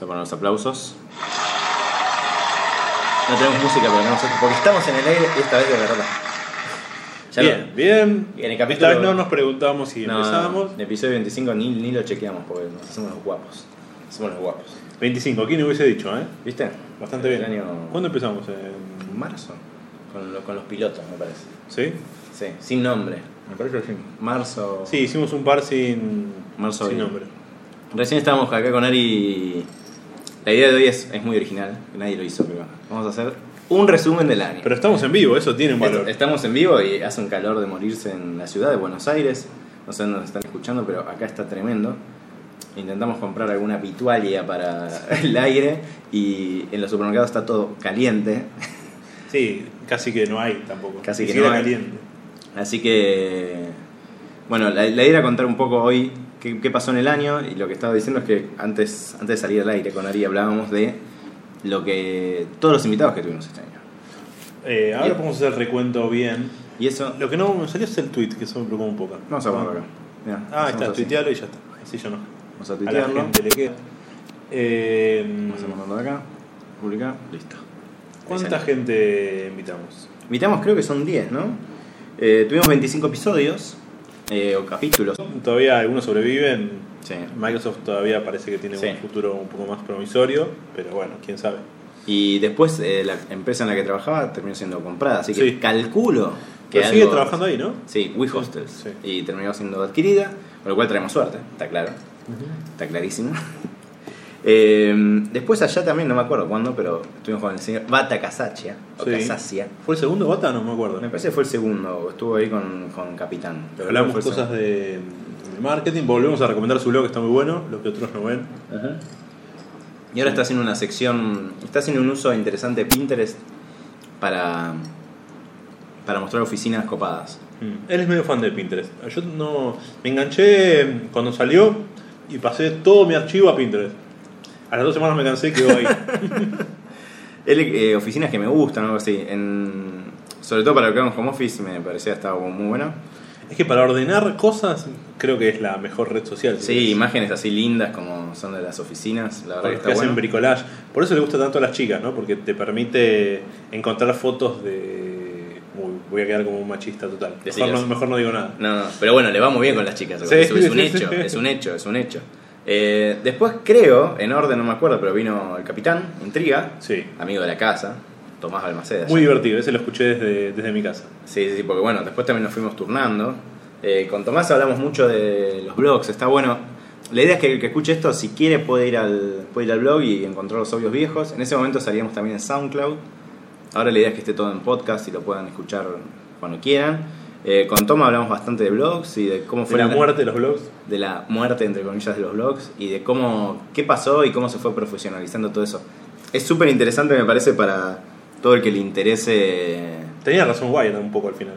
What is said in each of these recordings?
Vamos a poner los aplausos. No tenemos música, pero tenemos esto, porque estamos en el aire esta vez de verdad. Ya bien, no- bien. En el capítulo- Esta vez no nos preguntamos si no, empezamos. En el episodio 25 ni, ni lo chequeamos porque nos hacemos los guapos. Hacemos los guapos. 25, ¿quién hubiese dicho, eh? ¿Viste? Bastante bien. Año- ¿Cuándo empezamos? En marzo. Con, lo- con los pilotos, me parece. ¿Sí? Sí, sin nombre. Me parece que sí. Marzo. Sí, hicimos un par sin, Marzo sin bien. nombre. Recién estábamos acá con Ari. La idea de hoy es, es muy original, nadie lo hizo, pero vamos a hacer un resumen del año. Pero estamos en vivo, eso tiene un valor. Est- Estamos en vivo y hace un calor de morirse en la ciudad de Buenos Aires. No sé dónde nos están escuchando, pero acá está tremendo. Intentamos comprar alguna vitualia para el aire y en los supermercados está todo caliente. Sí, casi que no hay tampoco. Casi que no hay. caliente. Así que, bueno, la, la idea era contar un poco hoy qué, qué pasó en el año y lo que estaba diciendo es que antes, antes de salir al aire con Ari hablábamos de lo que todos los invitados que tuvimos este año. Eh, ahora podemos hacer el recuento bien. Y eso, Lo que no me salió es el tweet, que eso me preocupa un poco. vamos a ponerlo acá. Mirá, Ah, está, tuitealo y ya está. Así yo no. Vamos a A la tuitearlo. gente le queda. Eh, Vamos a mandarlo de acá. Publicar. Listo. ¿Cuánta gente invitamos? Invitamos, creo que son 10, ¿no? Eh, tuvimos 25 episodios eh, o capítulos. Todavía algunos sobreviven. Sí. Microsoft todavía parece que tiene Sí. un futuro un poco más promisorio, pero bueno, quién sabe. Y después eh, la empresa en la que trabajaba terminó siendo comprada, así que Sí. calculo que Pero sigue algo- trabajando ahí, ¿no? Sí, We Hostels. Sí. Y terminó siendo adquirida, con lo cual traemos suerte, está claro, está clarísimo. Eh, después allá también, no me acuerdo cuándo, pero estuvimos con el señor Bata Casaccia, o Sí. Casaccia. ¿Fue el segundo bata? No me acuerdo. Me parece que fue el segundo, estuvo ahí con, con Capitán. Pero Hablamos que cosas de, de marketing, volvemos a recomendar su blog, está muy bueno, lo que otros no ven. Ajá. Y ahora está haciendo una sección, está haciendo un uso interesante de Pinterest para, para mostrar oficinas copadas. Mm. Él es medio fan de Pinterest. Yo no me enganché cuando salió y pasé todo mi archivo a Pinterest. A las dos semanas me cansé y quedó ahí. Él, eh, oficinas que me gustan, algo así. En, sobre todo para lo que hago en home office me parecía estaba muy bueno. es que para ordenar cosas creo que es la mejor red social. si Sí, imágenes así lindas como son de las oficinas, la verdad que que está hacen bueno. bricolage. Por eso le gusta tanto a las chicas, ¿no? Porque te permite encontrar fotos de. Uy, voy a quedar como un machista total. Mejor no, mejor no digo nada. No, no, pero bueno, le va muy bien con las chicas. Sí, es, es un sí, hecho, sí. es un hecho, es un hecho. Eh, después creo, en orden no me acuerdo, pero vino el capitán, Intriga, Sí. amigo de la casa, Tomás Balmaceda. Muy divertido, ese lo escuché desde, desde mi casa. Sí, sí, sí, porque bueno, después también nos fuimos turnando. Eh, con Tomás hablamos mucho de los blogs, está bueno. La idea es que el que escuche esto, si quiere, puede ir al, puede ir al blog y encontrar los audios viejos. En ese momento salíamos también en SoundCloud. Ahora la idea es que esté todo en podcast y lo puedan escuchar cuando quieran. Eh, con Tom hablamos bastante de blogs y de cómo Fue fue la muerte de los blogs. de la muerte entre comillas de los blogs y de cómo qué pasó y cómo se fue profesionalizando todo eso. Es súper interesante me parece para todo el que le interese Tenía razón Wyatt un poco al final.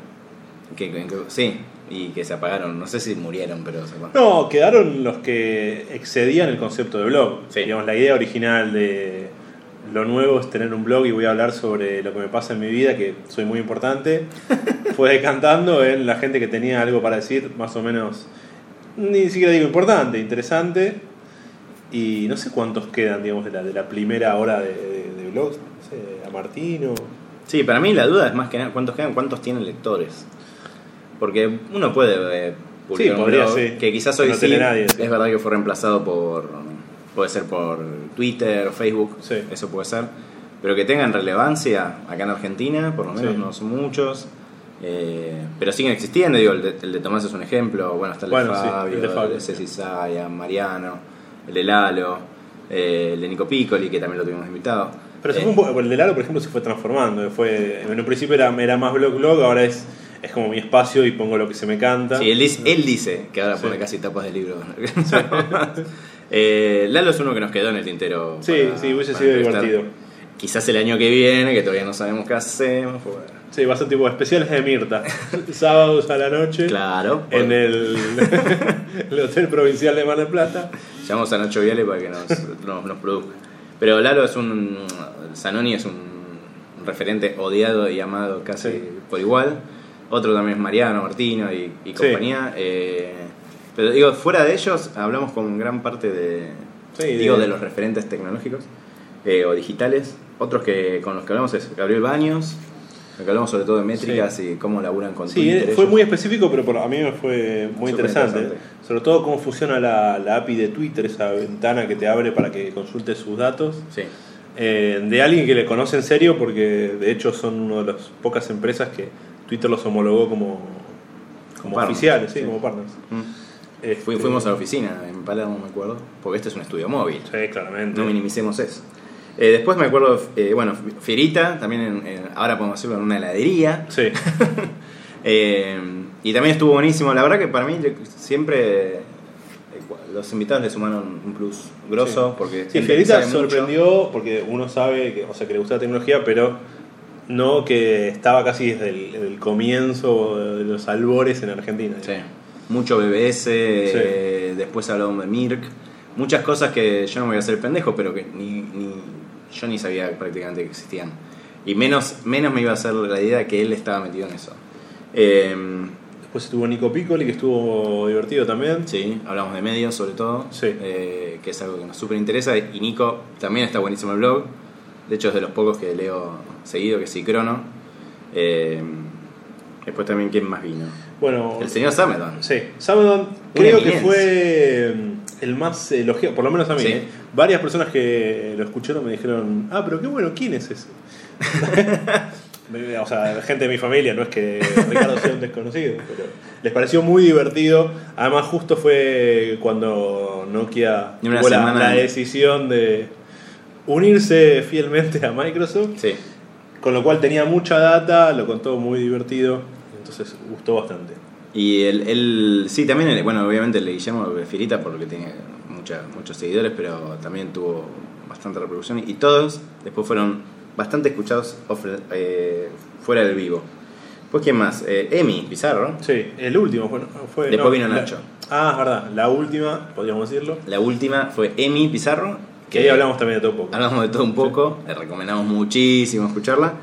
que, que- que- sí, y que se apagaron. No sé si murieron, pero se apagaron. No, quedaron los que excedían el concepto de blog. Sí. Digamos, la idea original de lo nuevo es tener un blog y voy a hablar sobre lo que me pasa en mi vida, que soy muy importante. Fue decantando en la gente que tenía algo para decir, más o menos, ni siquiera digo importante, interesante. Y no sé cuántos quedan, digamos, de la, de la primera hora de, de, de blogs. No sé, a Martino. Sí, para mí la duda es más que nada cuántos quedan, cuántos tienen lectores. Porque uno puede eh, publicar Sí, un podría, blog sí. que quizás hoy No sí, nadie, sí. es verdad que fue reemplazado por puede ser por Twitter o Facebook, Sí. eso puede ser, pero que tengan relevancia acá en Argentina, por lo menos Sí. no son muchos. eh, pero siguen existiendo, digo, el de, el de Tomás es un ejemplo, bueno, está el Bueno, de sí, Fabio, el de Fabio, el de sí. Ceci Saya, Mariano, el de Lalo, eh, el de Nico Piccoli, que también lo tuvimos invitado. Pero se Eh, fue un poco- el de Lalo, por ejemplo, se fue transformando. Fue, en un principio era, era más blog blog, ahora es, es como mi espacio y pongo lo que se me canta. Sí, él dice, él dice que ahora Sí. pone casi tapas de libros. Eh, Lalo es uno que nos quedó en el tintero. Sí, para- sí, hubiese sido entrevistar. divertido. Quizás el año que viene, que todavía no sabemos qué hacemos. pues, Sí, va a ser tipo especiales de Mirta. Sábados a la noche. Claro. En el, el Hotel Provincial de Mar del Plata. Llamamos a Nacho Viale para que nos, nos, nos produzca. Pero Lalo es un. Zanoni es un referente odiado y amado casi Sí. por igual. Otro también es Mariano, Martino y, y Sí. compañía. Eh, pero digo, fuera de ellos, hablamos con gran parte de, Sí, digo de los referentes tecnológicos eh, o digitales. Otros que con los que hablamos es Gabriel Baños, que hablamos sobre todo de métricas y cómo laburan con Sí, Twitter. fue ellos. muy específico, pero por- a mí me fue muy interesante. interesante. Sobre todo cómo funciona la, la API de Twitter, esa ventana que te abre para que consultes sus datos. Sí, Eh, de alguien que le conoce en serio, porque de hecho son una de las pocas empresas que Twitter los homologó como, como oficiales, sí, sí. como partners. Mm. Este, Fui- fuimos a la oficina en Palermo, me acuerdo, porque este es un estudio móvil. Sí, claramente. No minimicemos eso. Eh, después me acuerdo, eh, bueno, Fierita, también en- en- ahora podemos hacerlo en una heladería. Sí, Eh, y también estuvo buenísimo. La verdad que para mí siempre los invitados le sumaron un plus grosso Sí. porque Sí, Fierita mucho. sorprendió porque uno sabe que, o sea, que le gusta la tecnología, pero no que estaba casi desde el, el comienzo de los albores en Argentina. Sí. Mucho BBS, eh, después hablamos de Mirk, muchas cosas que yo no me voy a hacer pendejo, pero que ni, ni- yo ni sabía prácticamente que existían. Y menos, menos me iba a hacer la idea de que él estaba metido en eso. Eh, Después estuvo Nico Piccoli, que estuvo divertido también. sí, hablamos de medios sobre todo, Sí. eh, que es algo que nos súper interesa. Y Nico también está buenísimo el blog. De hecho, es de los pocos que leo seguido, que es Crono. Eh, después también, ¿quién más vino? Bueno, El señor Samedon. Sí, Samadon creo que fue mm, el más elogiado, por lo menos a mí. Sí. ¿eh? Varias personas que lo escucharon me dijeron, ah, pero qué bueno, ¿quién es ese? o sea, gente de mi familia, no es que Ricardo sea un desconocido, pero les pareció muy divertido. Además, justo fue cuando Nokia tuvo la, la decisión de unirse fielmente a Microsoft, Sí. con lo cual tenía mucha data, lo contó muy divertido, entonces gustó bastante. Y él, él- sí, también, el- bueno, obviamente el de Guillermo Firita porque tiene mucha, muchos seguidores, pero también tuvo bastante reproducción y todos después fueron bastante escuchados off- eh, fuera del vivo. Pues quién más, Eh, Emi Pizarro, Sí, el último fue. fue Después vino la- Nacho. ah, es verdad, la última, podríamos decirlo. la última fue Emi Pizarro, Que ahí hablamos también de todo un poco. hablamos de todo un poco, le recomendamos muchísimo escucharla.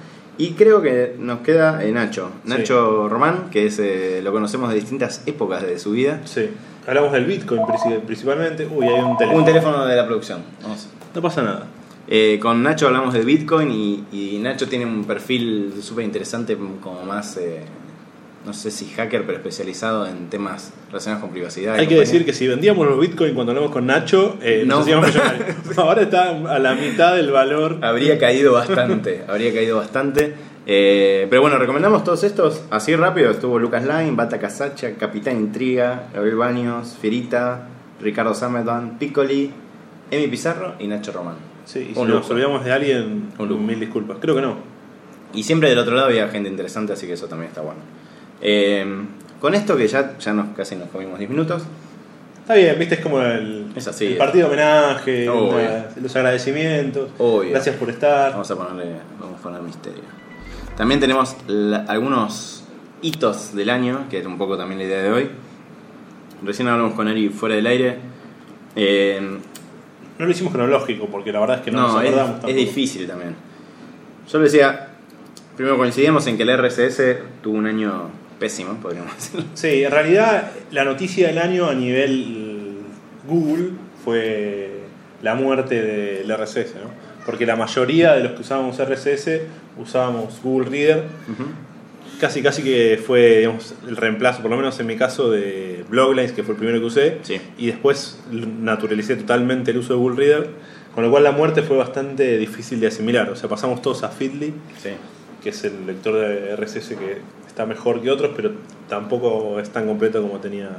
Y creo que nos queda eh, Nacho, Sí. Nacho Román, que es, eh, lo conocemos de distintas épocas de su vida. Sí, hablamos del Bitcoin princi- principalmente. Uy, hay un teléfono. Un teléfono de la producción. Vamos. No pasa nada. Eh, con Nacho hablamos de Bitcoin y, y Nacho tiene un perfil súper interesante, como más, eh, no sé si hacker, pero especializado en temas relacionados con privacidad. Hay que compañía. decir que si vendíamos los Bitcoin cuando hablamos con Nacho, eh, No. nos hacíamos millonarios. Ahora está a la mitad del valor. Habría caído bastante, habría caído bastante. Eh, pero bueno, recomendamos todos estos así rápido. Estuvo Lucas Line, Bata Casacha, Capitán Intriga, Gabriel Baños, Firita, Ricardo Samedan, Piccoli, Emi Pizarro y Nacho Román. Sí, y si nos olvidamos de alguien, mil disculpas. Creo que no. Y siempre del otro lado había gente interesante, así que eso también está bueno. Eh, con esto que ya, ya nos, casi nos comimos 10 minutos, Está bien, viste, es como el, Es así. el partido de homenaje, los agradecimientos. Obvio. Gracias por estar. vamos a ponerle vamos a poner misterio. También tenemos la- algunos hitos del año, que es un poco también la idea de hoy. Recién hablamos con Ari fuera del aire. Eh, No lo hicimos cronológico porque la verdad es que no, no, nos es, acordamos es tampoco. difícil también. Yo le decía, primero coincidimos en que el RSS tuvo un año pésimo, podríamos decirlo. Sí, en realidad la noticia del año a nivel Google fue la muerte del RSS, ¿no? Porque la mayoría de los que usábamos RSS usábamos Google Reader. Casi, casi que fue digamos, el reemplazo, por lo menos en mi caso, de Bloglines, que fue el primero que usé. Sí. Y después naturalicé totalmente el uso de Google Reader. Con lo cual la muerte fue bastante difícil de asimilar. O sea, pasamos todos a Feedly, Sí. que es el lector de RSS que está mejor que otros, pero tampoco es tan completo como tenía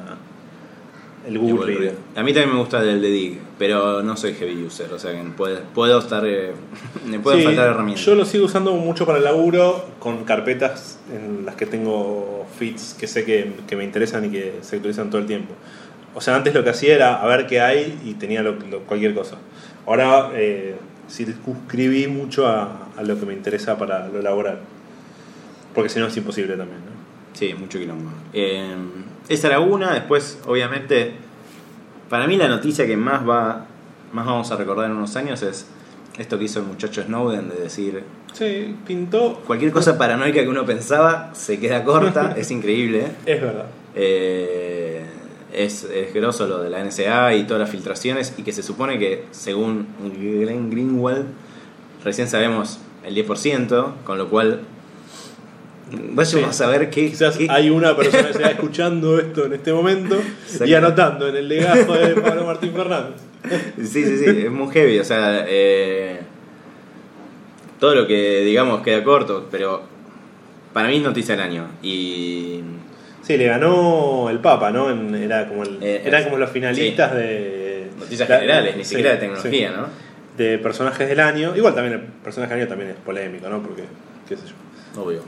el Google. Reader. A mí también me gusta el de Dig, pero no soy heavy user, o sea que puedo, puedo estar. eh, me pueden Sí, faltar herramientas. Yo lo sigo usando mucho para el laburo, con carpetas en las que tengo feeds que sé que, que me interesan y que se actualizan todo el tiempo. O sea, antes lo que hacía era a ver qué hay y tenía lo- lo- cualquier cosa. Ahora eh, circunscribí mucho a, a lo que me interesa para lo laboral. Porque si no es imposible también. ¿no? Sí, mucho quilombo. Eh, esa era una, después, obviamente, para mí la noticia que más va más vamos a recordar en unos años es esto que hizo el muchacho Snowden de decir Sí, pintó. cualquier cosa paranoica que uno pensaba se queda corta, es increíble. Es verdad. Eh, es, es grosso lo de la NSA y todas las filtraciones y que se supone que según Glenn Greenwald recién sabemos el 10%, con lo cual vayamos a saber qué, Quizás qué- hay una persona que está escuchando esto en este momento y anotando en el legajo de Pablo Martín Fernández. Sí, sí, sí, es muy heavy, o sea, eh, todo lo que digamos queda corto, pero para mí es noticia del año y Sí, le ganó el Papa, ¿no? Era como el, Eh, eran es- como los finalistas de noticias la- generales, ni sí, siquiera de tecnología. ¿no? De personajes del año. Igual también el personaje del año también es polémico, ¿no? Porque, qué sé yo. Obvio.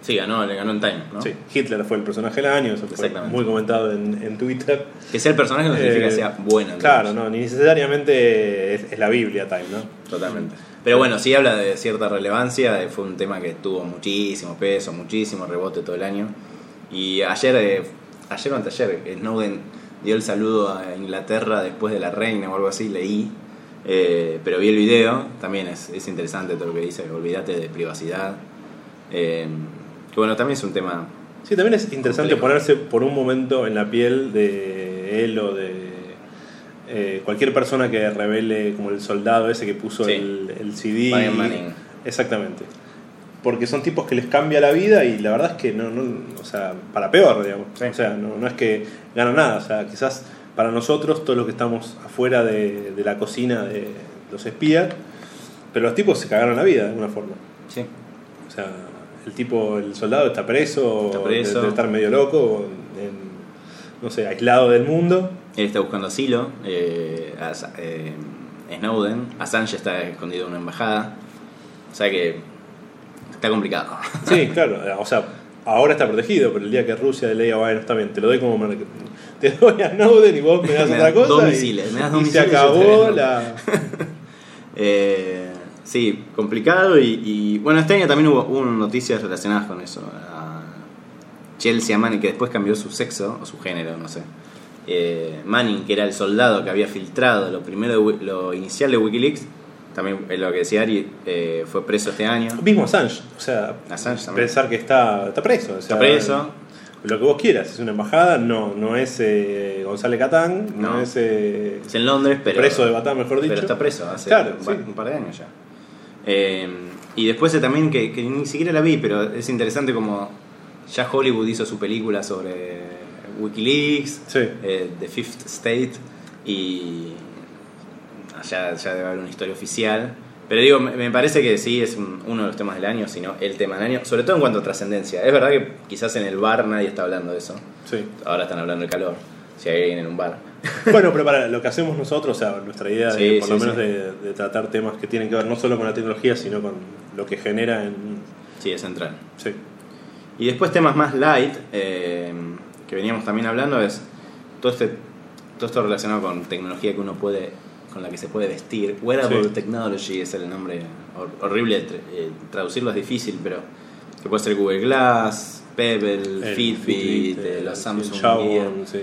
Sí, ganó, le ganó en Time, ¿no? Sí, Hitler fue el personaje del año, eso fue muy comentado en, en Twitter. Que sea el personaje no significa Eh, que sea bueno. Claro, no, ni necesariamente es, es la Biblia Time, ¿no? Totalmente. Pero bueno, sí habla de cierta relevancia, eh, fue un tema que tuvo muchísimo peso, muchísimo rebote todo el año. Y ayer, eh, ayer o anteayer, eh, Snowden dio el saludo a Inglaterra después de la reina o algo así, leí. Eh, pero vi el video, también es, es interesante todo lo que dice, olvídate de privacidad. Eh, que bueno, también es un tema... Sí, también es interesante Complejo. ponerse por un momento en la piel de él o de eh, cualquier persona que revele como el soldado ese que puso Sí. el, el CD. Brian Manning. Exactamente. Porque son tipos que les cambia la vida y la verdad es que no, no o sea, para peor, digamos. Sí. O sea, no, no es que ganan nada, o sea, quizás para nosotros, todos los que estamos afuera de, de la cocina de los espías, pero los tipos se cagaron la vida de alguna forma. Sí, O sea, el tipo, el soldado está preso, Está preso. Debe, estar medio loco, en- no sé, aislado del mundo. él está buscando asilo, eh, As- eh, Snowden, Assange está escondido en una embajada, o sea que está complicado. Sí, claro, o sea, ahora está protegido, pero el día que Rusia le diga, bueno, está bien, te lo doy como mar- te doy a Snowden y vos me das Me otra cosa. dos y- misiles, me das dos se misiles y te acabó la. Eh, sí, complicado y, y, bueno, este año también hubo, hubo noticias relacionadas con eso. A Chelsea Manning, que después cambió su sexo o su género, no sé. Eh, Manning, que era el soldado que había filtrado lo primero, de lo inicial de WikiLeaks, también es lo que decía Ari, eh, fue preso este año. Mismo Assange, o sea, Assange también. pensar que está, está preso. o sea, Está preso. Lo que vos quieras, es una embajada, no, no es eh, González Catán, no, No. es eh, Es en Londres, pero. preso de Batán, mejor dicho. Pero está preso hace Claro, un, par, sí. un par de años ya. Eh, y después también, que, que ni siquiera la vi, pero es interesante como ya Hollywood hizo su película sobre Wikileaks, Sí. eh, The Fifth State, y ya, ya debe haber una historia oficial. Pero digo, me, parece que sí es un- uno de los temas del año, sino el tema del año, sobre todo en cuanto a trascendencia. Es verdad que quizás en el bar nadie está hablando de eso. Sí. Ahora están hablando del calor, si hay alguien en un bar. Bueno, pero para lo que hacemos nosotros, o sea, nuestra idea de, por sí, lo menos sí. de, de tratar temas que tienen que ver no solo con la tecnología, sino con lo que genera en... Sí, es central. Sí. Y después temas más light, eh, que veníamos también hablando, es todo, este, todo esto relacionado con tecnología que uno puede, con la que se puede vestir. Wearable Sí. Technology es el nombre hor- horrible, eh, traducirlo es difícil, pero que puede ser Google Glass, Pebble, El Fitbit, eh, el- los Samsung Xiaomi, Gear. sí.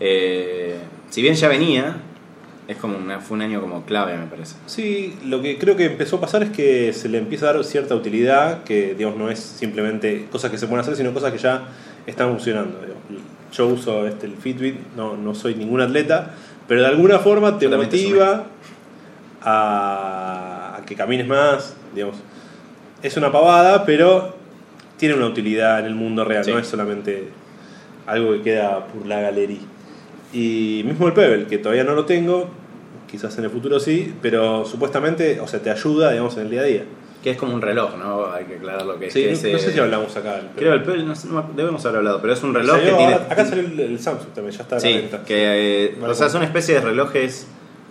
Eh, si bien ya venía, es como una- fue un año como clave, me parece. Sí, lo que creo que empezó a pasar es que se le empieza a dar cierta utilidad, que digamos no es simplemente cosas que se pueden hacer, sino cosas que ya están funcionando. Yo uso este, el Fitbit, no, no soy ningún atleta, pero de alguna forma te motiva a, a que camines más, digamos. Es una pavada, pero tiene una utilidad en el mundo real, Sí. no es solamente algo que queda por la galería. Y mismo el Pebble, que todavía no lo tengo, quizás en el futuro sí, pero supuestamente, o sea, te ayuda, digamos, en el día a día. Que es como un reloj, ¿no? Hay que aclarar lo que es. Sí, no, no sé si hablamos acá. del Creo el Pebble. No no debemos haber hablado, pero es un reloj Salió que tiene. acá salió el, el Samsung también, ya está la Sí, venta. que, eh, o sea, son especies de relojes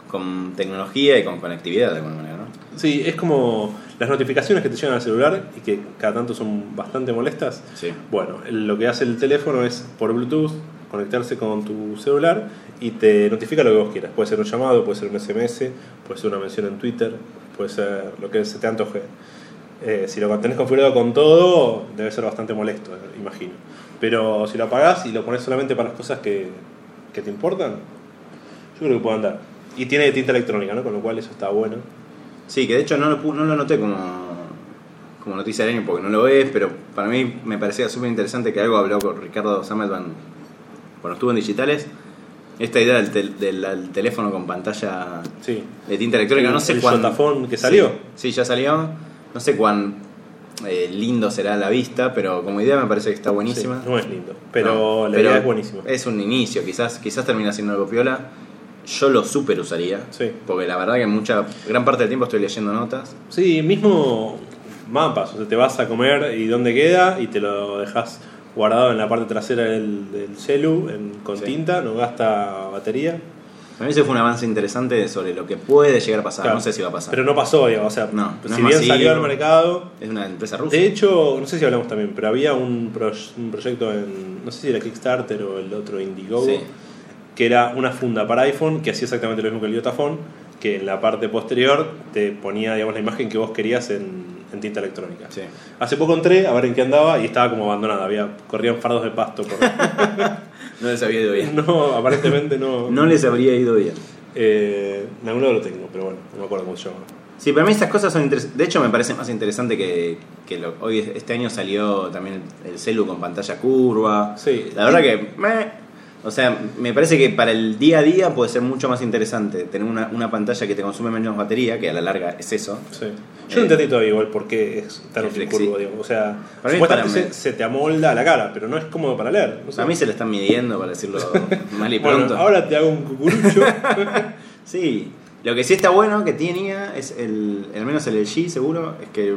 con tecnología y con conectividad de alguna manera, ¿no? Sí, es como las notificaciones que te llegan al celular y que cada tanto son bastante molestas. Sí. Bueno, lo que hace el teléfono es por Bluetooth conectarse con tu celular y te notifica lo que vos quieras. Puede ser un llamado, puede ser un SMS, puede ser una mención en Twitter, puede ser lo que se te antoje. Eh, si lo tenés configurado con todo, debe ser bastante molesto, eh, imagino. Pero si lo apagás y lo pones solamente para las cosas que, que te importan, yo creo que puede andar. Y tiene tinta electrónica, ¿no? Con lo cual eso está bueno. Sí, que de hecho no lo, no lo noté como, como noticia del año porque no lo es, pero para mí me parecía súper interesante que algo habló con Ricardo Samelman cuando estuvo en digitales, esta idea del, tel- del- del teléfono con pantalla Sí. de tinta electrónica, no sé el cuán... Jotafone que salió. Sí, sí, ya salió. No sé cuán eh, lindo será la vista, pero como idea me parece que está buenísima. Sí, no es lindo, pero No, la pero idea es buenísima. Es un inicio, quizás, quizás termina siendo algo piola. Yo lo super usaría, Sí. porque la verdad que mucha gran parte del tiempo estoy leyendo notas. Sí, mismo mapas, o sea, te vas a comer y dónde queda y te lo dejas guardado en la parte trasera del, del celu en- con Sí. tinta, no gasta batería. Para mí ese fue un avance interesante sobre lo que puede llegar a pasar. Claro. No sé si va a pasar. Pero no pasó, digamos, o sea, No, no si bien masivo. salió al mercado. es una empresa rusa. De hecho, no sé si hablamos también, pero había un, pro- un proyecto en, no sé si era Kickstarter o el otro Indiegogo, Sí. que era una funda para iPhone que hacía exactamente lo mismo que el Yotafone, que en la parte posterior te ponía digamos, la imagen que vos querías en, en tinta electrónica. Sí. Hace poco entré a ver en qué andaba y estaba como abandonada, había corrían fardos de pasto por... No les había ido bien. no, aparentemente no. No les habría ido bien. Eh, en algún lado lo tengo, pero bueno, no me acuerdo cómo se llama. Sí, para mí estas cosas son interesantes. De hecho, me parece más interesante que, que lo- hoy este año salió también el celu con pantalla curva. Sí. La verdad que, meh. O sea, me parece que para el día a día puede ser mucho más interesante tener una, una pantalla que te consume menos batería, que a la larga es eso. Sí. Yo no Eh, entendí todavía igual por qué es tan curvo, digamos. O sea, Para mí supuestamente para- se, se te amolda a la cara, pero no es cómodo para leer. A mí se lo están midiendo, para decirlo mal y bueno, pronto. ahora te hago un cucurucho. Sí, lo que sí está bueno que tenía es el, al menos el LG seguro, es que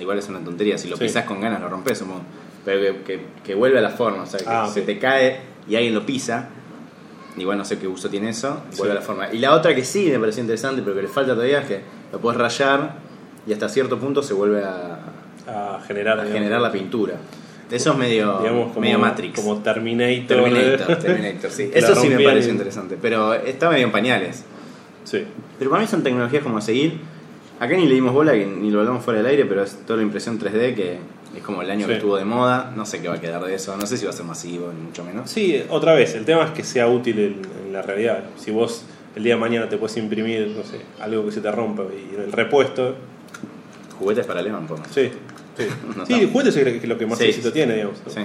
igual es una tontería, si lo Sí. pisas con ganas lo rompes, supongo, pero que, que- que vuelve a la forma, o sea, que Ah, se te cae y alguien lo pisa, igual no sé qué uso tiene eso, vuelve a la forma. Y la otra que sí me pareció interesante, pero que le falta todavía, es que lo puedes rayar y hasta cierto punto se vuelve a, a generar, a digamos, generar la pintura. Eso es medio, digamos, como, medio Matrix. Como Terminator. Terminator, Terminator, sí. Eso sí me pareció interesante, pero está medio en pañales. Sí. Pero para mí son tecnologías como a seguir. Acá ni le dimos bola, ni lo hablamos fuera del aire, pero es toda la impresión 3D que es como el año que estuvo de moda. No sé qué va a quedar de eso. No sé si va a ser masivo, ni mucho menos. Sí, otra vez, el tema es que sea útil en, en la realidad. Si vos el día de mañana te puedes imprimir, no sé, algo que se te rompa y el repuesto. Juguetes para Levan, por Sí, sí. No sí, juguetes es lo que más Sí, éxito tiene, digamos. ¿no? Sí.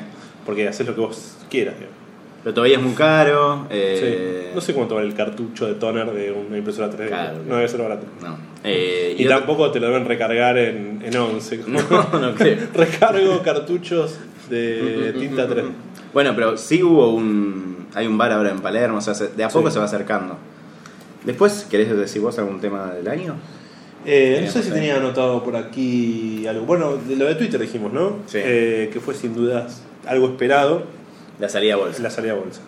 Porque haces lo que vos quieras, digamos. Pero todavía es muy caro. eh, Sí. No sé cuánto vale el cartucho de toner de una impresora 3D. Claro, no debe ser barato. No. Eh, Y, tampoco te lo deben recargar en, en 11. No, no creo. Recargo cartuchos de tinta 3D. Bueno, pero sí hubo un. Hay un bar ahora en Palermo, o sea, se- de a poco Sí. se va acercando. Después, ¿querés decir vos algún tema del año? Eh, no sé Teníamos si tenía anotado por aquí algo. Bueno, de lo de Twitter dijimos, ¿no? Sí. Eh, que fue sin dudas algo esperado La salida a bolsa. la salida a bolsa.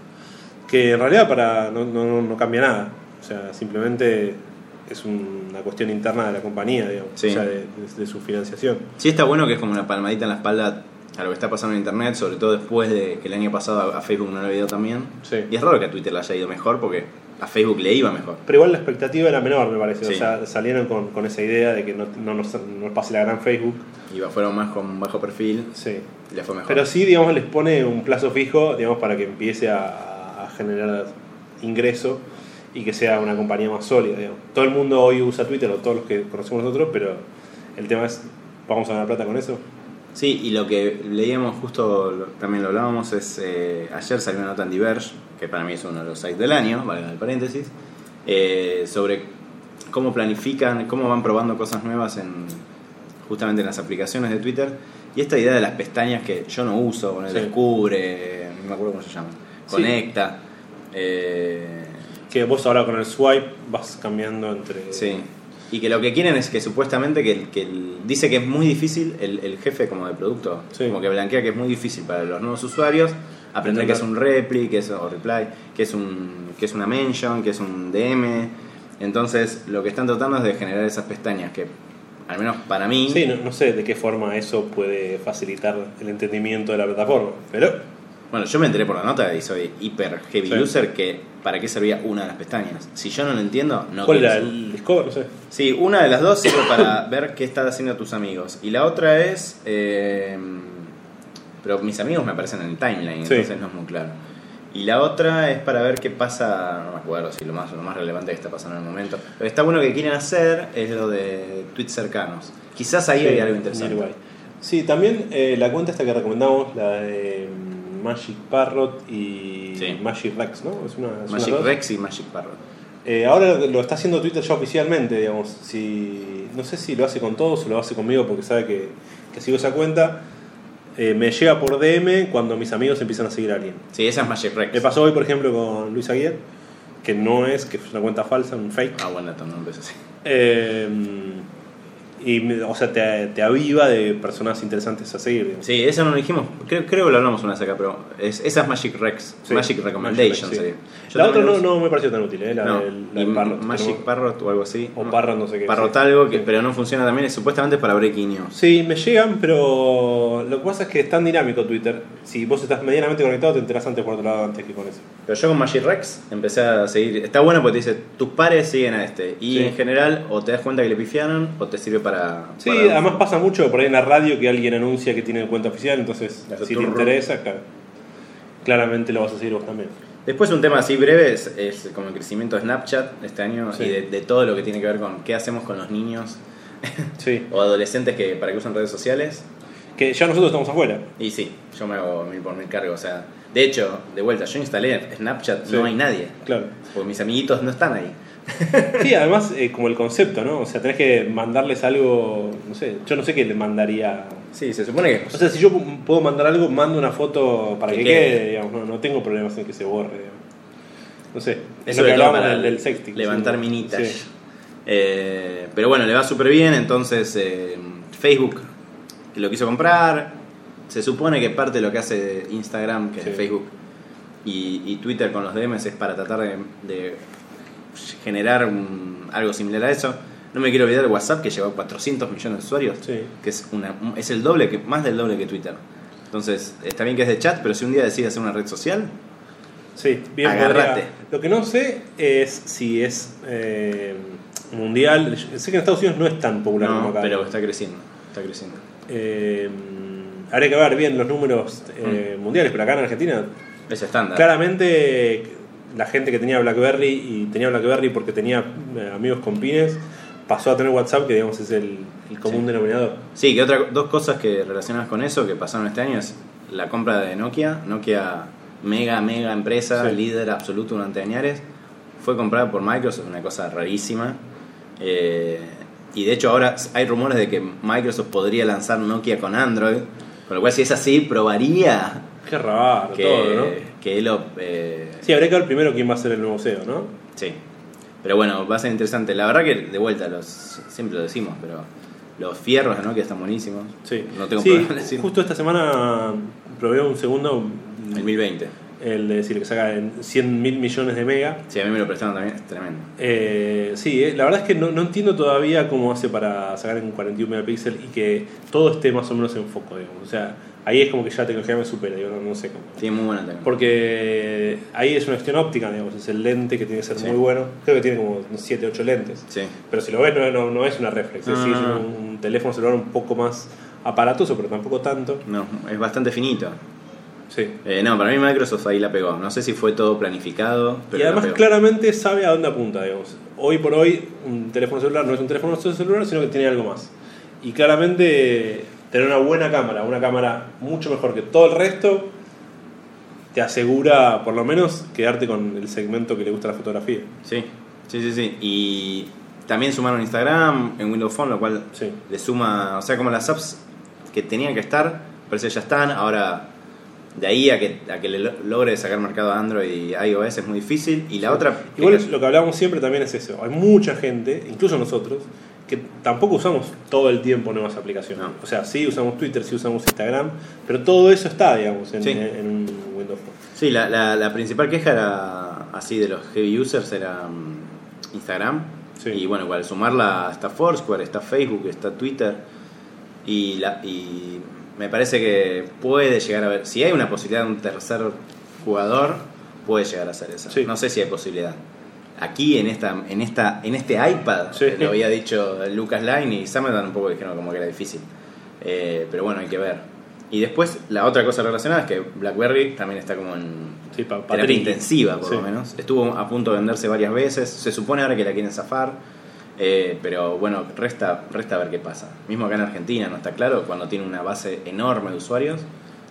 Que en realidad para no, no, no cambia nada. O sea, simplemente es un- una cuestión interna de la compañía, digamos. Sí. O sea, de, de- de su financiación. Sí está bueno que es como una palmadita en la espalda a lo que está pasando en internet, sobre todo después de que el año pasado a Facebook no le había ido tan bien. Sí. Y es raro que a Twitter le haya ido mejor porque a Facebook le iba mejor. Pero igual la expectativa era menor, me parece. Sí. O sea, salieron con, con esa idea de que no, no nos, no nos pase la gran Facebook. Iba, fueron más con bajo perfil Sí. y le fue mejor. Pero sí, digamos, les pone un plazo fijo, digamos, para que empiece a, a generar ingreso y que sea una compañía más sólida, digamos. Todo el mundo hoy usa Twitter, o todos los que conocemos nosotros, pero el tema es, ¿vamos a ganar plata con eso? Sí, y lo que leíamos justo, también lo hablábamos, es eh, ayer salió una nota en Diverge, que para mí es uno de los sites del año, valga el paréntesis, eh, sobre cómo planifican, cómo van probando cosas nuevas en justamente en las aplicaciones de Twitter. Y esta idea de las pestañas que yo no uso, con el Sí. descubre, no me acuerdo cómo se llama, Sí. conecta. eh, Que vos ahora con el swipe vas cambiando entre... Sí. Y que lo que quieren es que supuestamente que, que dice que es muy difícil el, el jefe como de producto, Sí. como que blanquea que es muy difícil para los nuevos usuarios aprender que es un repli, que es o reply, que es un que es una mention, que es un DM. Entonces, lo que están tratando es de generar esas pestañas que al menos para mí Sí, no, no sé de qué forma eso puede facilitar el entendimiento de la plataforma, pero Bueno, yo me enteré por la nota y soy hiper heavy Sí. user que para qué servía una de las pestañas. Si yo no lo entiendo, no ¿cuál era? ¿El Discover? No sé. Sí, una de las dos sirve para ver qué están haciendo tus amigos. Y la otra es. eh, pero mis amigos me aparecen en el timeline, Sí. entonces no es muy claro. Y la otra es para ver qué pasa, no me acuerdo si lo más, lo más relevante que está pasando en el momento. Lo que está bueno que quieren hacer es lo de tweets cercanos. Quizás ahí Sí, hay algo interesante. Sí, también eh, la cuenta esta que recomendamos, la de Magic Parrot y Sí. Magic Rex, ¿no? Es una, es una Magic dos. Rex y Magic Parrot. Eh, ahora lo está haciendo Twitter ya oficialmente, digamos. Si, no sé si lo hace con todos o lo hace conmigo porque sabe que, que sigo esa cuenta. Eh, me llega por DM cuando mis amigos empiezan a seguir a alguien. Sí, esa es Magic Rex. Me pasó hoy, por ejemplo, con Luis Aguirre, que no es, que es una cuenta falsa, un fake. Ah, buen dato, no empezó así. Eh, y, o sea, te, te aviva de personas interesantes a seguir. digamos. Sí, eso no lo dijimos, creo, creo que lo hablamos una vez acá, pero es, esa es Magic Rex, Sí, Magic Recommendation Magic sí. La otra no, no me pareció tan útil, ¿eh? la, No, del, la Parrot. Magic Parrot o algo así. O Parrot, no sé qué. Parrot algo, que, Sí. pero no funciona también, es supuestamente para Breaking News. Sí, me llegan, pero lo que pasa es que es tan dinámico Twitter. Si vos estás medianamente conectado, te enterás antes por otro lado antes que con eso. Pero yo con Magic Rex empecé a seguir. Está bueno porque te dice, tus pares siguen a este. Y en general, o te das cuenta que le pifiaron, o te sirve para. Sí, para- además pasa mucho por ahí en la radio que alguien anuncia que tiene cuenta oficial, entonces Hace si te interesa, claro, claramente lo vas a seguir vos también. Después, un tema así breve es, es como el crecimiento de Snapchat este año Sí. y de, de todo lo que tiene que ver con qué hacemos con los niños Sí, o adolescentes que para que usan redes sociales. que ya nosotros estamos afuera. Y sí, yo me hago mil por mil cargo. O sea, de hecho, de vuelta, yo instalé Snapchat, Sí. no hay nadie. Claro. Porque mis amiguitos no están ahí. Sí, además, eh, como el concepto, ¿no? O sea, tenés que mandarles algo, no sé, yo no sé qué le mandaría. Sí, se supone que. O sea, si yo pu- puedo mandar algo, mando una foto para Que que, quede. quede, digamos, no, no tengo problemas en que se borre, digamos. No sé, es lo que hablábamos del, del sexting. levantar sí. minitas. Sí. Eh, pero bueno, le va súper bien, entonces eh, Facebook lo quiso comprar. Se supone que parte de lo que hace Instagram, que Sí. es Facebook, y, y Twitter con los DMs es para tratar de, de generar un- algo similar a eso. No me quiero olvidar de WhatsApp, que llegó a 400 millones de usuarios, Sí. que es, una, es el doble, que más del doble que Twitter. Entonces, está bien que es de chat, pero si un día decide hacer una red social, Sí, bien Agárrate. podría. Lo que no sé es si es eh, mundial. Sé que en Estados Unidos no es tan popular como no, acá. pero está creciendo, está creciendo. Eh, habría que ver bien los números eh, Mm. mundiales, pero acá en Argentina, Es estándar. claramente la gente que tenía Blackberry y tenía Blackberry porque tenía eh, amigos con pines, pasó a tener WhatsApp, que digamos es el, el común Sí. denominador. Sí, que otra, dos cosas que relacionadas con eso que pasaron este año es la compra de Nokia. Nokia, mega, mega empresa, Sí. líder absoluto durante años, fue comprada por Microsoft, una cosa rarísima. Eh, y de hecho ahora hay rumores de que Microsoft podría lanzar Nokia con Android, con lo cual si es así, probaría Qué raro que, todo, ¿no? Que lo... eh, Sí, habría que ver primero quién va a ser el nuevo CEO, ¿no? Sí. Pero bueno, va a ser interesante. La verdad que de vuelta, los siempre lo decimos, pero los fierros de Nokia están buenísimos. Sí, No tengo Sí, problema decir. Justo esta semana probé un segundo, El 1020. el de decir que saca en 100 mil millones de mega. Sí, a mí me lo prestaron también, es tremendo. Eh, sí, eh, la verdad es que no, no entiendo todavía cómo hace para sacar en 41 megapíxeles y que todo esté más o menos en foco, digamos. O sea, ahí es como que ya la tecnología me supera, digo, no, no sé cómo. Tiene muy buena tecnología. Porque ahí es una cuestión óptica, digamos, es el lente que tiene que ser Sí. muy bueno. Creo que tiene como 7, 8 lentes. Sí. Pero si lo ves, no, no, no es una reflex, es siendo no. un teléfono celular un poco más aparatoso, pero tampoco tanto. No, es bastante finito. Sí. Eh, no, para mí Microsoft ahí la pegó. No sé si fue todo planificado, pero y además claramente sabe a dónde apunta, digamos. Hoy por hoy un teléfono celular no es un teléfono celular, sino que tiene algo más. Y claramente tener una buena cámara, una cámara mucho mejor que todo el resto, te asegura por lo menos quedarte con el segmento que le gusta la fotografía. Sí, sí, sí, sí. Y también sumaron Instagram en Windows Phone, lo cual Sí. le suma, o sea, como las apps que tenían que estar, parece que ya están. Ahora, de ahí a que, a que le lo- logre sacar mercado a Android y iOS es muy difícil. Y la otra. Igual que- lo que hablamos siempre también es eso. Hay mucha gente, incluso nosotros, que tampoco usamos todo el tiempo nuevas aplicaciones. No. O sea, sí usamos Twitter, sí usamos Instagram, pero todo eso está, digamos, en, Sí. en Windows Phone. Sí, la, la, la principal queja era así de los heavy users era mm, Instagram. Sí. Y bueno, igual sumarla está Foursquare, está Facebook, está Twitter. Y, la, y me parece que puede llegar a ver. Si hay una posibilidad de un tercer jugador, puede llegar a ser esa. Sí. No sé si hay posibilidad. Aquí en esta, en esta, en este iPad, Sí. lo había dicho Lucas Line y Samedan un poco dijeron como que era difícil. Eh, pero bueno, hay que ver. Y después, la otra cosa relacionada es que BlackBerry también está como en Sí, pa- terapia intensiva, por Sí. lo menos. Estuvo a punto de venderse varias veces. Se supone ahora que la quieren zafar. eh, pero bueno, resta, resta ver qué pasa. Mismo acá en Argentina, no está claro, cuando tiene una base enorme de usuarios.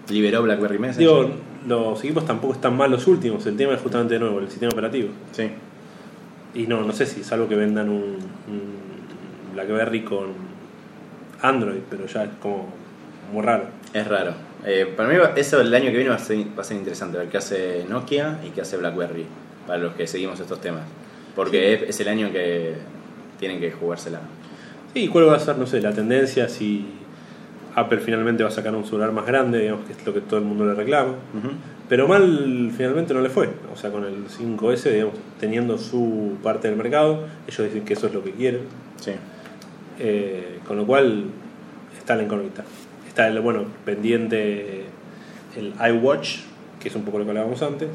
liberó BlackBerry Messenger. Digo, los equipos tampoco están mal los últimos. El tema es justamente de nuevo el sistema operativo. sí. Y no, no sé si es algo que vendan un, un BlackBerry con Android, pero ya es como muy raro. Es raro. Eh, para mí eso el año que viene va a, ser, va a ser interesante ver qué hace Nokia y qué hace BlackBerry para los que seguimos estos temas. Porque es, es el año que tienen que jugársela. Sí, ¿cuál va a ser, no sé, la tendencia si Apple finalmente va a sacar un celular más grande, digamos que es lo que todo el mundo le reclama? Ujú. Pero mal finalmente no le fue. O sea, con el 5S, digamos, teniendo su parte del mercado, ellos dicen que eso es lo que quieren. Sí. Eh, con lo cual está la incógnita. Está el, bueno, pendiente el iWatch, que es un poco lo que hablábamos antes.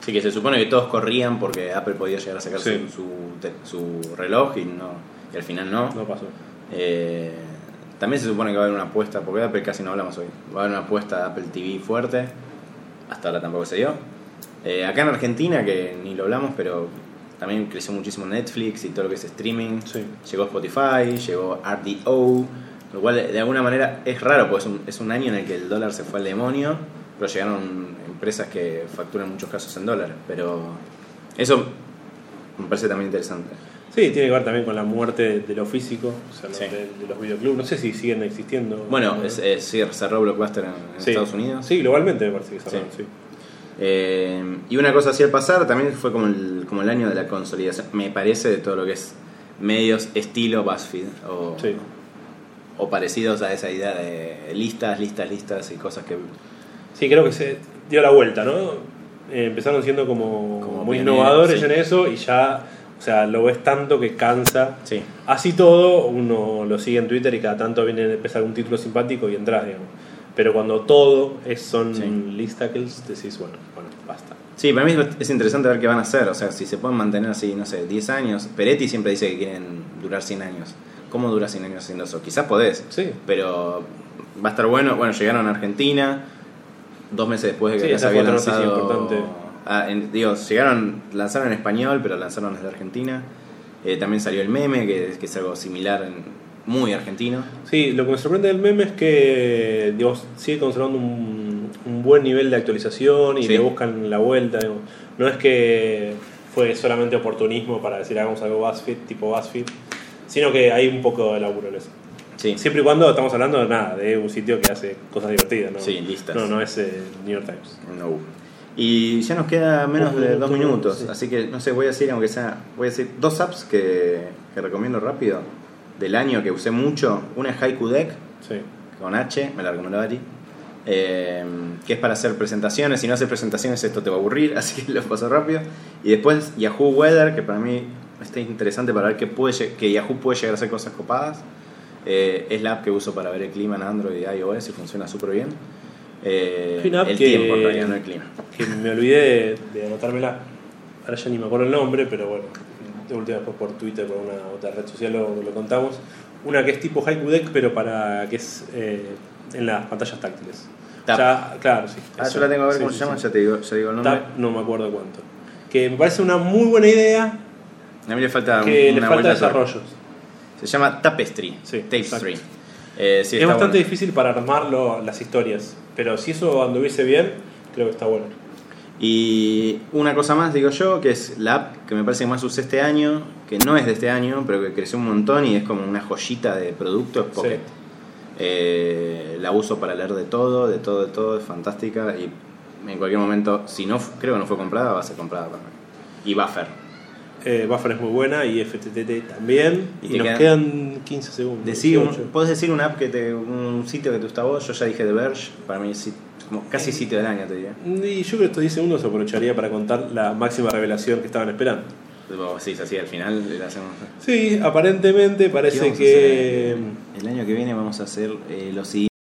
Sí, que se supone que todos corrían porque Apple podía llegar a sacar Sí. su, su, reloj y, no, y al final no. No pasó. Eh, también se supone que va a haber una apuesta, porque de Apple casi no hablamos hoy. Va a haber una apuesta de Apple TV fuerte. Hasta ahora tampoco se dio. Eh, acá en Argentina, que ni lo hablamos, pero también creció muchísimo Netflix y todo lo que es streaming. Sí. Llegó Spotify, llegó RDO, lo cual de alguna manera es raro, porque es un, es un año en el que el dólar se fue al demonio, pero llegaron empresas que facturan muchos casos en dólares. Pero eso me parece también interesante. Sí, tiene que ver también con la muerte de, de lo físico, o sea, Sí. de, de los videoclubs. No sé si siguen existiendo. Bueno, No. es, es- sí, cerró Blockbuster en, en Sí. Estados Unidos. Sí, globalmente me parece que cerraron, Sí. sí. Eh, y una cosa así al pasar, también fue como el, como el año de la consolidación, me parece, de todo lo que es medios estilo BuzzFeed o, Sí. o parecidos a esa idea de listas, listas, listas y cosas que... Sí, creo que se dio la vuelta, ¿no? Eh, empezaron siendo como, Como muy innovadores sí. en eso y ya, o sea, lo ves tanto que cansa. Sí, Así todo, uno lo sigue en Twitter y cada tanto viene a empezar un título simpático y entras, digamos. Pero cuando todo es, son Sí. listacles, decís, bueno, bueno, basta. sí, para mí es interesante ver qué van a hacer, o sea, si se pueden mantener así, no sé, 10 años. Peretti siempre dice que quieren durar 100 años. ¿Cómo dura 100 años haciendo eso? Quizás podés, Sí. pero va a estar bueno. Bueno, llegaron a Argentina, dos meses después de que Sí, ya se había lanzado. Ah, en- digo, llegaron, lanzaron en español, pero lanzaron desde Argentina. Eh, también salió el meme, que, que es algo similar, en- muy argentino. Sí, lo que me sorprende del meme es que digamos, sigue conservando un, un buen nivel de actualización y Sí. le buscan la vuelta. digamos. No es que fue solamente oportunismo para decir hagamos algo BuzzFeed, tipo BuzzFeed, sino que hay un poco de laburo en eso. Sí, Siempre y cuando estamos hablando de nada, de un sitio que hace cosas divertidas, ¿no? Sí, listas. No, no es eh, New York Times. no. Y ya nos queda menos de dos minuto, minutos, sí. así que no sé, voy a decir, aunque sea, voy a decir dos apps que, que recomiendo rápido del año que usé mucho. Una es Haiku Deck, Sí. con H, me la recomendó Ari, eh, que es para hacer presentaciones. Si no haces presentaciones, esto te va a aburrir, así que lo paso rápido. Y después Yahoo Weather, que para mí está interesante para ver que, puede, que Yahoo puede llegar a hacer cosas copadas. Eh, es la app que uso para ver el clima en Android y iOS y funciona súper bien. Eh, el que- tiempo, en realidad, no el clima. Que me olvidé de, de anotármela. Ahora ya ni me acuerdo el nombre, pero bueno, de última después por Twitter, por una otra red social lo, lo contamos. Una que es tipo Haiku Deck, pero para que es eh, en las pantallas táctiles. Tap. Ya, claro, sí. Ah, eso. yo la tengo a ver Sí, cómo sí, se llama, sí. ya te digo, ya digo el nombre. Tap, no me acuerdo cuánto. Que me parece una muy buena idea A mí le falta que una le falta desarrollos. Se llama Tapestry. Sí, Tapestry. exacto. Eh, sí, es bastante bueno. difícil para armar lo- las historias, pero si eso anduviese bien, creo que está bueno. Y una cosa más, digo yo, que es la app que me parece que más usé este año, que no es de este año, pero que creció un montón y es como una joyita de producto, es Pocket. Sí. Eh, la uso para leer de todo, de todo, de todo, es fantástica y en cualquier momento, si no, creo que no fue comprada, va a ser comprada para mí. Y Buffer. Eh, Buffer es muy buena y FTTT también. Y nos quedan- quedan 15 segundos. Decí un- 18. ¿Puedes decir una app que te, un sitio que te gusta vos? Yo ya dije The Verge, para mí es como casi Eh, sitio del año, te diría. Y yo creo que estos 10 segundos aprovecharía para contar la máxima revelación que estaban esperando. Sí, es así, al final le hacemos... Sí, aparentemente ¿Qué parece que. El año que viene vamos a hacer eh, los